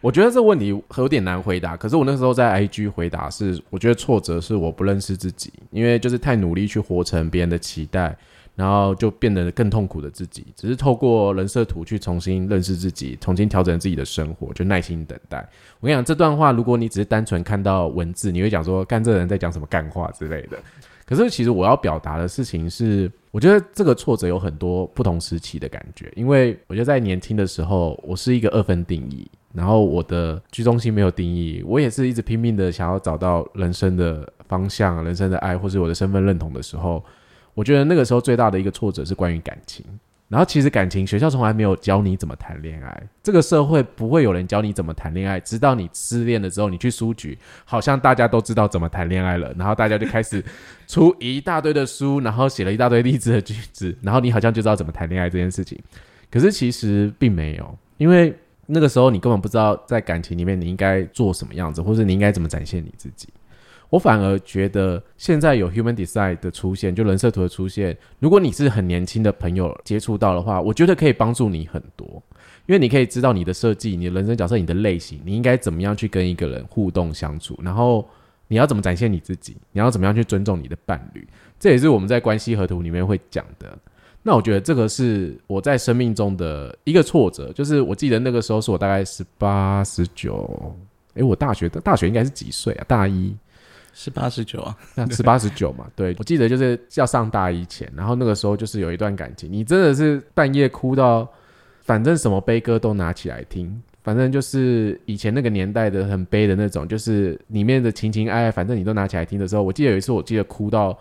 我觉得这个问题有点难回答。可是我那时候在 IG 回答是，我觉得挫折是我不认识自己，因为就是太努力去活成别人的期待。然后就变得更痛苦的自己，只是透过人设图去重新认识自己，重新调整自己的生活，就耐心等待。我跟你讲，这段话如果你只是单纯看到文字，你会讲说干这人在讲什么干话之类的。可是其实我要表达的事情是，我觉得这个挫折有很多不同时期的感觉，因为我觉得在年轻的时候，我是一个二分定义，然后我的居中心没有定义，我也是一直拼命的想要找到人生的方向、人生的爱，或是我的身份认同的时候。我觉得那个时候最大的一个挫折是关于感情，然后其实感情学校从来没有教你怎么谈恋爱，这个社会不会有人教你怎么谈恋爱，直到你失恋了之后，你去书局，好像大家都知道怎么谈恋爱了，然后大家就开始出一大堆的书，然后写了一大堆励志的句子，然后你好像就知道怎么谈恋爱这件事情，可是其实并没有，因为那个时候你根本不知道在感情里面你应该做什么样子，或者你应该怎么展现你自己。我反而觉得现在有 Human Design 的出现，就人设图的出现，如果你是很年轻的朋友接触到的话，我觉得可以帮助你很多，因为你可以知道你的设计、你的人生角色、你的类型，你应该怎么样去跟一个人互动相处，然后你要怎么展现你自己，你要怎么样去尊重你的伴侣，这也是我们在关系合图里面会讲的。那我觉得这个是我在生命中的一个挫折，就是我记得那个时候是我大概十八、十九，诶，我大学的大学应该是几岁啊？大一。十八十九啊，那十八十九嘛，对我记得就是要上大一前，然后那个时候就是有一段感情，你真的是半夜哭到，反正什么悲歌都拿起来听，反正就是以前那个年代的很悲的那种，就是里面的情情爱爱，反正你都拿起来听的时候，我记得有一次，我记得哭到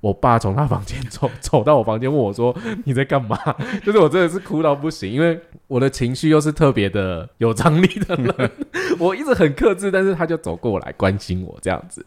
我爸从他房间走 走到我房间问我说你在干嘛，就是我真的是哭到不行，因为我的情绪又是特别的有张力的人，我一直很克制，但是他就走过来关心我这样子。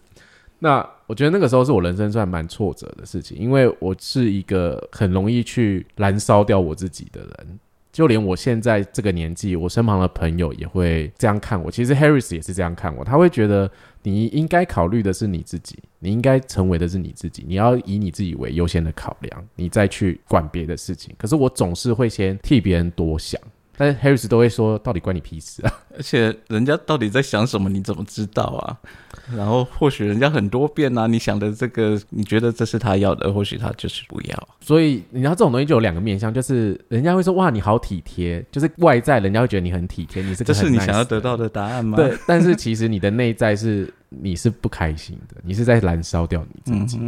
那我觉得那个时候是我人生算蛮挫折的事情，因为我是一个很容易去燃烧掉我自己的人，就连我现在这个年纪，我身旁的朋友也会这样看我。其实 Harris 也是这样看我，他会觉得你应该考虑的是你自己，你应该成为的是你自己，你要以你自己为优先的考量，你再去管别的事情。可是我总是会先替别人多想。但是 Harris 都会说，到底关你屁事啊！而且人家到底在想什么，你怎么知道啊？然后或许人家很多遍啊，你想的这个，你觉得这是他要的，或许他就是不要。所以你知道这种东西就有两个面向，就是人家会说哇你好体贴，就是外在人家会觉得你很体贴，你是这是你想要得到的答案吗？对，但是其实你的内在是你是不开心的，你是在燃烧掉你自己。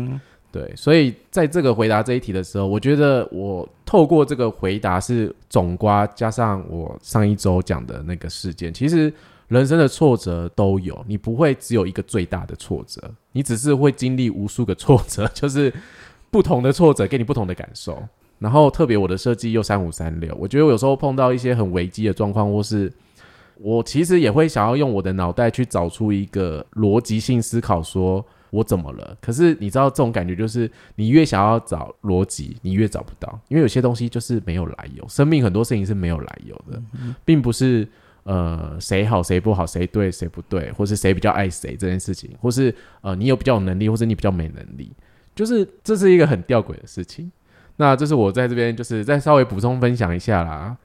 对，所以在这个回答这一题的时候，我觉得我透过这个回答是总瓜加上我上一周讲的那个事件，其实人生的挫折都有，你不会只有一个最大的挫折，你只是会经历无数个挫折，就是不同的挫折给你不同的感受。然后特别我的设计又三五三六，我觉得我有时候碰到一些很危机的状况，或是我其实也会想要用我的脑袋去找出一个逻辑性思考，说我怎么了？可是你知道这种感觉，就是你越想要找逻辑，你越找不到，因为有些东西就是没有来由，生命很多事情是没有来由的，并不是呃谁好谁不好，谁对谁不对，或是谁比较爱谁这件事情，或是呃你有比较有能力，或者你比较没能力，就是这是一个很吊诡的事情。那这是我在这边就是再稍微补充分享一下啦。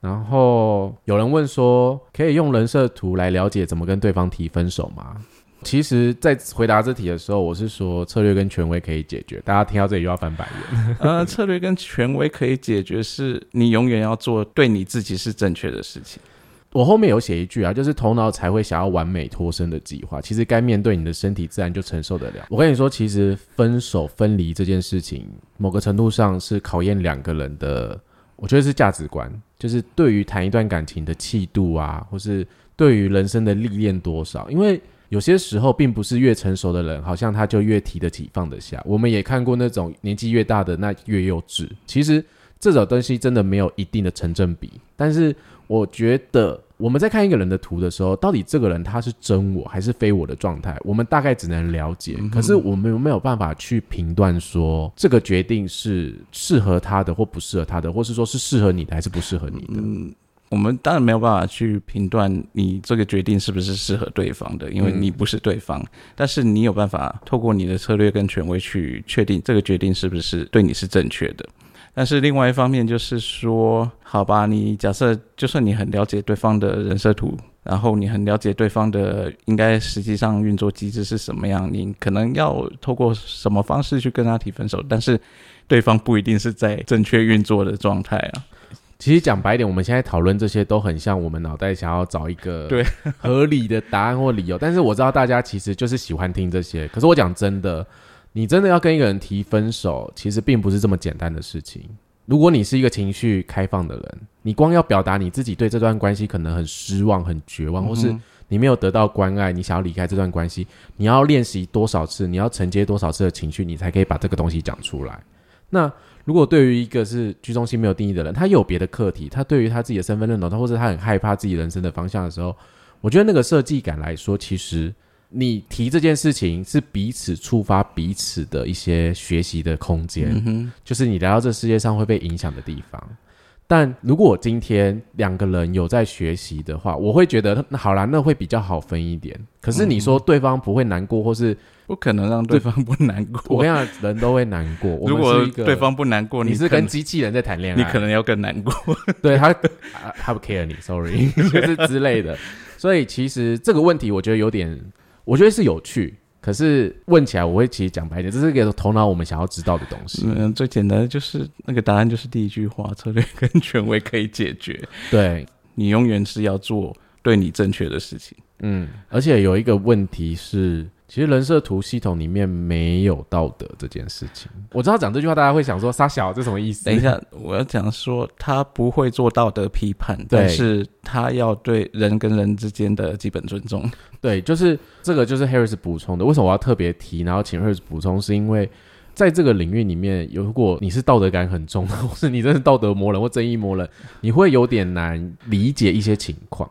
然后有人问说，可以用人设图来了解怎么跟对方提分手吗？其实，在回答这题的时候，我是说策略跟权威可以解决。大家听到这里又要翻白眼。呃，策略跟权威可以解决，是你永远要做对你自己是正确的事情。我后面有写一句啊，就是头脑才会想要完美脱身的计划。其实该面对你的身体，自然就承受得了。我跟你说，其实分手分离这件事情，某个程度上是考验两个人的，我觉得是价值观，就是对于谈一段感情的气度啊，或是对于人生的历练多少。因为有些时候，并不是越成熟的人，好像他就越提得起放得下。我们也看过那种年纪越大的那越幼稚。其实这种东西真的没有一定的成正比，但是我觉得。我们在看一个人的图的时候，到底这个人他是真我还是非我的状态，我们大概只能了解。可是我们没有办法去评断说这个决定是适合他的或不适合他的，或是说是适合你的还是不适合你的？嗯，我们当然没有办法去评断你这个决定是不是适合对方的，因为你不是对方。但是你有办法透过你的策略跟权威去确定这个决定是不是对你是正确的。但是另外一方面就是说，好吧，你假设就算你很了解对方的人设图，然后你很了解对方的应该实际上运作机制是什么样，你可能要透过什么方式去跟他提分手，但是对方不一定是在正确运作的状态啊。其实讲白点，我们现在讨论这些都很像我们脑袋想要找一个 对合理的答案或理由，但是我知道大家其实就是喜欢听这些。可是我讲真的。你真的要跟一个人提分手，其实并不是这么简单的事情。如果你是一个情绪开放的人，你光要表达你自己对这段关系可能很失望、很绝望，或是你没有得到关爱，你想要离开这段关系，你要练习多少次，你要承接多少次的情绪，你才可以把这个东西讲出来。那如果对于一个是居中心没有定义的人，他有别的课题，他对于他自己的身份认同，他或者他很害怕自己人生的方向的时候，我觉得那个设计感来说，其实。你提这件事情是彼此触发彼此的一些学习的空间，就是你来到这世界上会被影响的地方。但如果今天两个人有在学习的话，我会觉得那好啦，那会比较好分一点。可是你说对方不会难过，或是不可能让对方不难过？我跟你讲，人都会难过。如果对方不难过，你是跟机器人在谈恋爱，你可能要更难过。对他，他不 care 你，sorry，就是之类的。所以其实这个问题，我觉得有点。我觉得是有趣，可是问起来我会其实讲白点，这是一个头脑我们想要知道的东西。嗯，最简单的就是那个答案就是第一句话：策略跟权威可以解决。对你永远是要做对你正确的事情。嗯，而且有一个问题是。其实人设图系统里面没有道德这件事情。我知道讲这句话，大家会想说“傻小”这什么意思？等一下，我要讲说他不会做道德批判，但是他要对人跟人之间的基本尊重。对，就是这个，就是 Harris 补充的。为什么我要特别提，然后请 Harris 补充？是因为在这个领域里面，如果你是道德感很重，或是你真是道德魔人或正义魔人，你会有点难理解一些情况。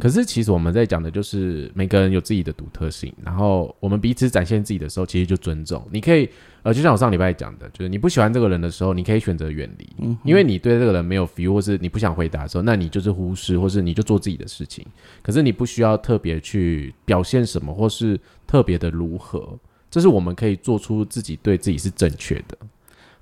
可是，其实我们在讲的就是每个人有自己的独特性，然后我们彼此展现自己的时候，其实就尊重。你可以，呃，就像我上礼拜讲的，就是你不喜欢这个人的时候，你可以选择远离，因为你对这个人没有 feel，或是你不想回答的时候，那你就是忽视，或是你就做自己的事情。可是你不需要特别去表现什么，或是特别的如何，这是我们可以做出自己对自己是正确的。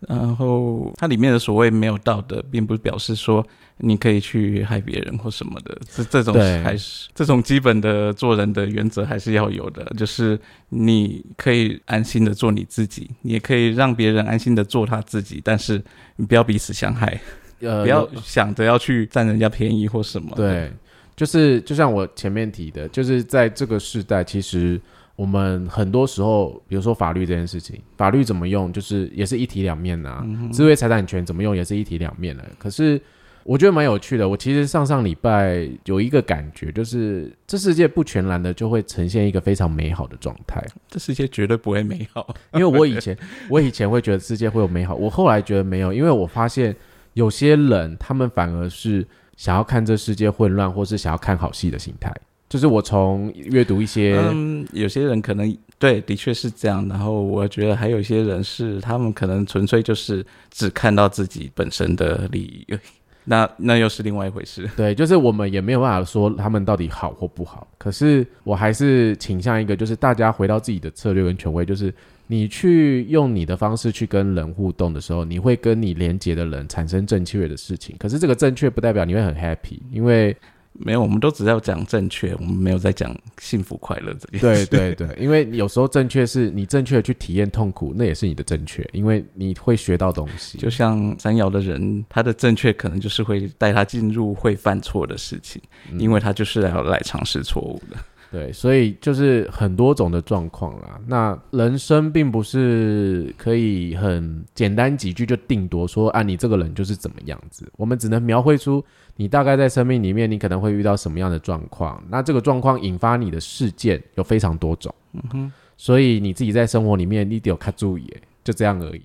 然后它里面的所谓没有道德，并不表示说你可以去害别人或什么的，这这种还是这种基本的做人的原则还是要有的。就是你可以安心的做你自己，你也可以让别人安心的做他自己，但是你不要彼此相害，呃，不要想着要去占人家便宜或什么。对，就是就像我前面提的，就是在这个时代，其实。我们很多时候，比如说法律这件事情，法律怎么用，就是也是一体两面呐。智慧财产权怎么用，也是一体两面的。可是，我觉得蛮有趣的。我其实上上礼拜有一个感觉，就是这世界不全然的就会呈现一个非常美好的状态。这世界绝对不会美好，因为我以前我以前会觉得世界会有美好，我后来觉得没有，因为我发现有些人他们反而是想要看这世界混乱，或是想要看好戏的心态。就是我从阅读一些，嗯，有些人可能对，的确是这样。然后我觉得还有一些人是，他们可能纯粹就是只看到自己本身的利益，那那又是另外一回事。对，就是我们也没有办法说他们到底好或不好。可是我还是倾向一个，就是大家回到自己的策略跟权威，就是你去用你的方式去跟人互动的时候，你会跟你连接的人产生正确的事情。可是这个正确不代表你会很 happy，因为。没有，我们都只要讲正确，我们没有在讲幸福快乐这件事。对对对，因为有时候正确是你正确的去体验痛苦，那也是你的正确，因为你会学到东西。就像三爻的人，他的正确可能就是会带他进入会犯错的事情，因为他就是要来尝试错误的。对，所以就是很多种的状况啦。那人生并不是可以很简单几句就定夺说，啊，你这个人就是怎么样子。我们只能描绘出你大概在生命里面，你可能会遇到什么样的状况。那这个状况引发你的事件有非常多种。嗯哼，所以你自己在生活里面，你得有看注意。就这样而已，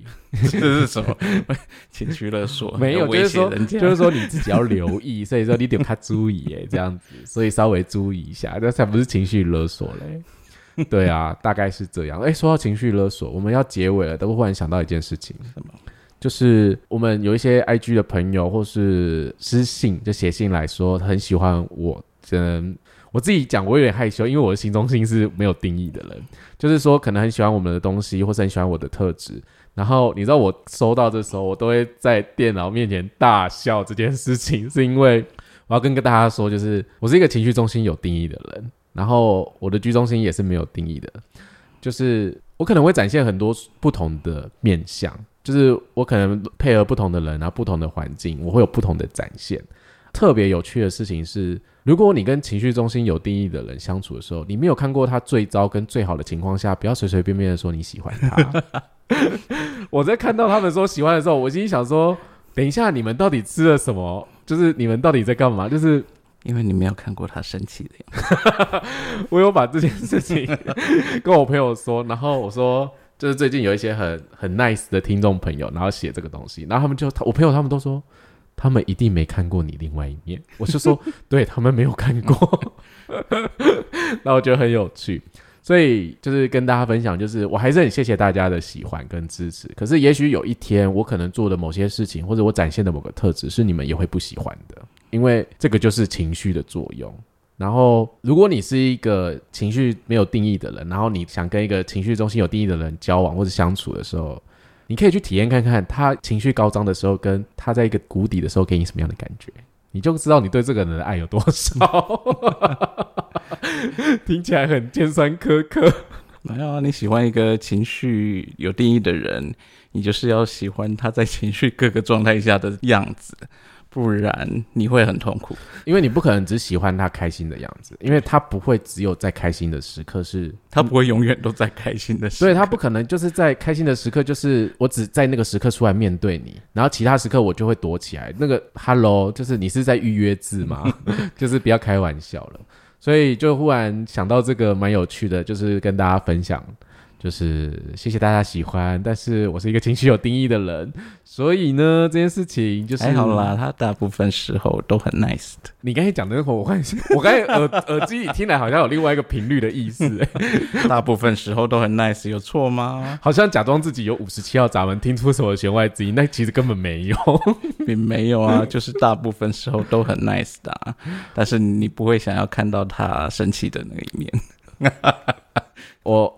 这是什么 情绪勒索？没有，就是说，就是说你自己要留意，所以说你得有看注意，哎，这样子，所以稍微注意一下，这才不是情绪勒索嘞。对啊，大概是这样。哎，说到情绪勒索，我们要结尾了，都忽然想到一件事情，什么？就是我们有一些 IG 的朋友，或是私信就写信来说，很喜欢我，真。我自己讲，我有点害羞，因为我的心中心是没有定义的人，就是说可能很喜欢我们的东西，或是很喜欢我的特质。然后你知道我收到这时候，我都会在电脑面前大笑。这件事情是因为我要跟跟大家说，就是我是一个情绪中心有定义的人，然后我的居中心也是没有定义的，就是我可能会展现很多不同的面相，就是我可能配合不同的人啊，不同的环境，我会有不同的展现。特别有趣的事情是。如果你跟情绪中心有定义的人相处的时候，你没有看过他最糟跟最好的情况下，不要随随便便的说你喜欢他。我在看到他们说喜欢的时候，我心里想说：等一下，你们到底吃了什么？就是你们到底在干嘛？就是因为你没有看过他生气的样子。我有把这件事情 跟我朋友说，然后我说，就是最近有一些很很 nice 的听众朋友，然后写这个东西，然后他们就我朋友他们都说。他们一定没看过你另外一面，我就说，对他们没有看过，那我觉得很有趣，所以就是跟大家分享，就是我还是很谢谢大家的喜欢跟支持。可是也许有一天，我可能做的某些事情，或者我展现的某个特质，是你们也会不喜欢的，因为这个就是情绪的作用。然后，如果你是一个情绪没有定义的人，然后你想跟一个情绪中心有定义的人交往或者相处的时候，你可以去体验看看，他情绪高涨的时候，跟他在一个谷底的时候给你什么样的感觉，你就知道你对这个人的爱有多少。听起来很尖酸苛刻。没有啊，你喜欢一个情绪有定义的人，你就是要喜欢他在情绪各个状态下的样子。不然你会很痛苦，因为你不可能只喜欢他开心的样子，因为他不会只有在开心的时刻，是他不会永远都在开心的时，所以他不可能就是在开心的时刻，就是我只在那个时刻出来面对你，然后其他时刻我就会躲起来。那个 hello，就是你是在预约制吗，就是不要开玩笑了。所以就忽然想到这个蛮有趣的，就是跟大家分享。就是谢谢大家喜欢，但是我是一个情绪有定义的人，所以呢，这件事情就是还好啦，他大部分时候都很 nice 的。你刚才讲的那会我看我刚才耳耳机里听来好像有另外一个频率的意思，大部分时候都很 nice，有错吗？好像假装自己有五十七号闸门，听出什么弦外之音，那其实根本没有，并没有啊，就是大部分时候都很 nice 的，但是你不会想要看到他生气的那一面。我。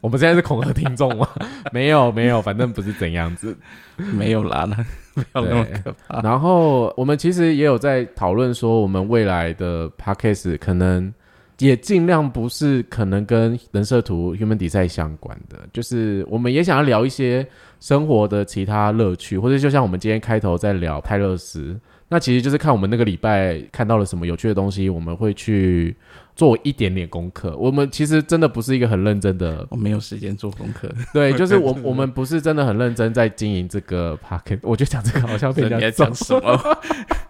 我们现在是恐吓听众吗？没有，没有，反正不是怎样子，没有啦，那 没有那么可怕。然后我们其实也有在讨论说，我们未来的 podcast 可能也尽量不是可能跟人设图、human design 相关的，就是我们也想要聊一些生活的其他乐趣，或者就像我们今天开头在聊泰勒斯，那其实就是看我们那个礼拜看到了什么有趣的东西，我们会去。做一点点功课，我们其实真的不是一个很认真的，我没有时间做功课。对，就是 我我们不是真的很认真在经营这个 p a r k 我就讲这个好像被人家讲什么，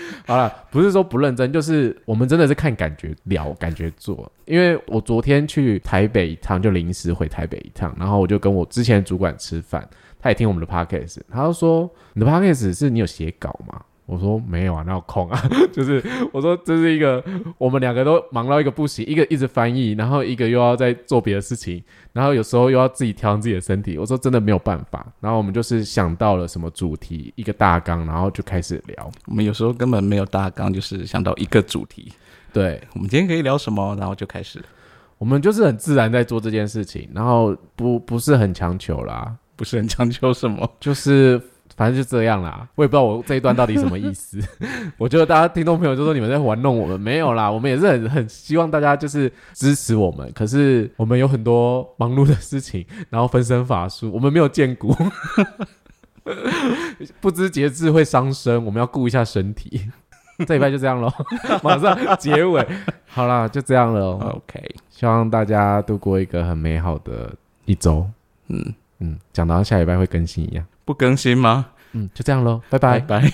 好了，不是说不认真，就是我们真的是看感觉聊，感觉做。因为我昨天去台北一趟，就临时回台北一趟，然后我就跟我之前主管吃饭，他也听我们的 podcast，他就说：“你的 podcast 是你有写稿吗？”我说没有啊，哪有空啊？就是我说这是一个我们两个都忙到一个不行，一个一直翻译，然后一个又要在做别的事情，然后有时候又要自己调自己的身体。我说真的没有办法。然后我们就是想到了什么主题，一个大纲，然后就开始聊。我们有时候根本没有大纲，就是想到一个主题。对，我们今天可以聊什么，然后就开始。我们就是很自然在做这件事情，然后不不是很强求啦，不是很强求什么，就是。反正就这样啦，我也不知道我这一段到底什么意思。我觉得大家听众朋友就说你们在玩弄我们，没有啦，我们也是很很希望大家就是支持我们。可是我们有很多忙碌的事情，然后分身乏术，我们没有见骨，不知节制会伤身，我们要顾一下身体。这一拜就这样喽，马上结尾，好啦，就这样了。OK，希望大家度过一个很美好的一周。嗯嗯，讲到下礼拜会更新一样。不更新吗？嗯，就这样喽，拜拜拜。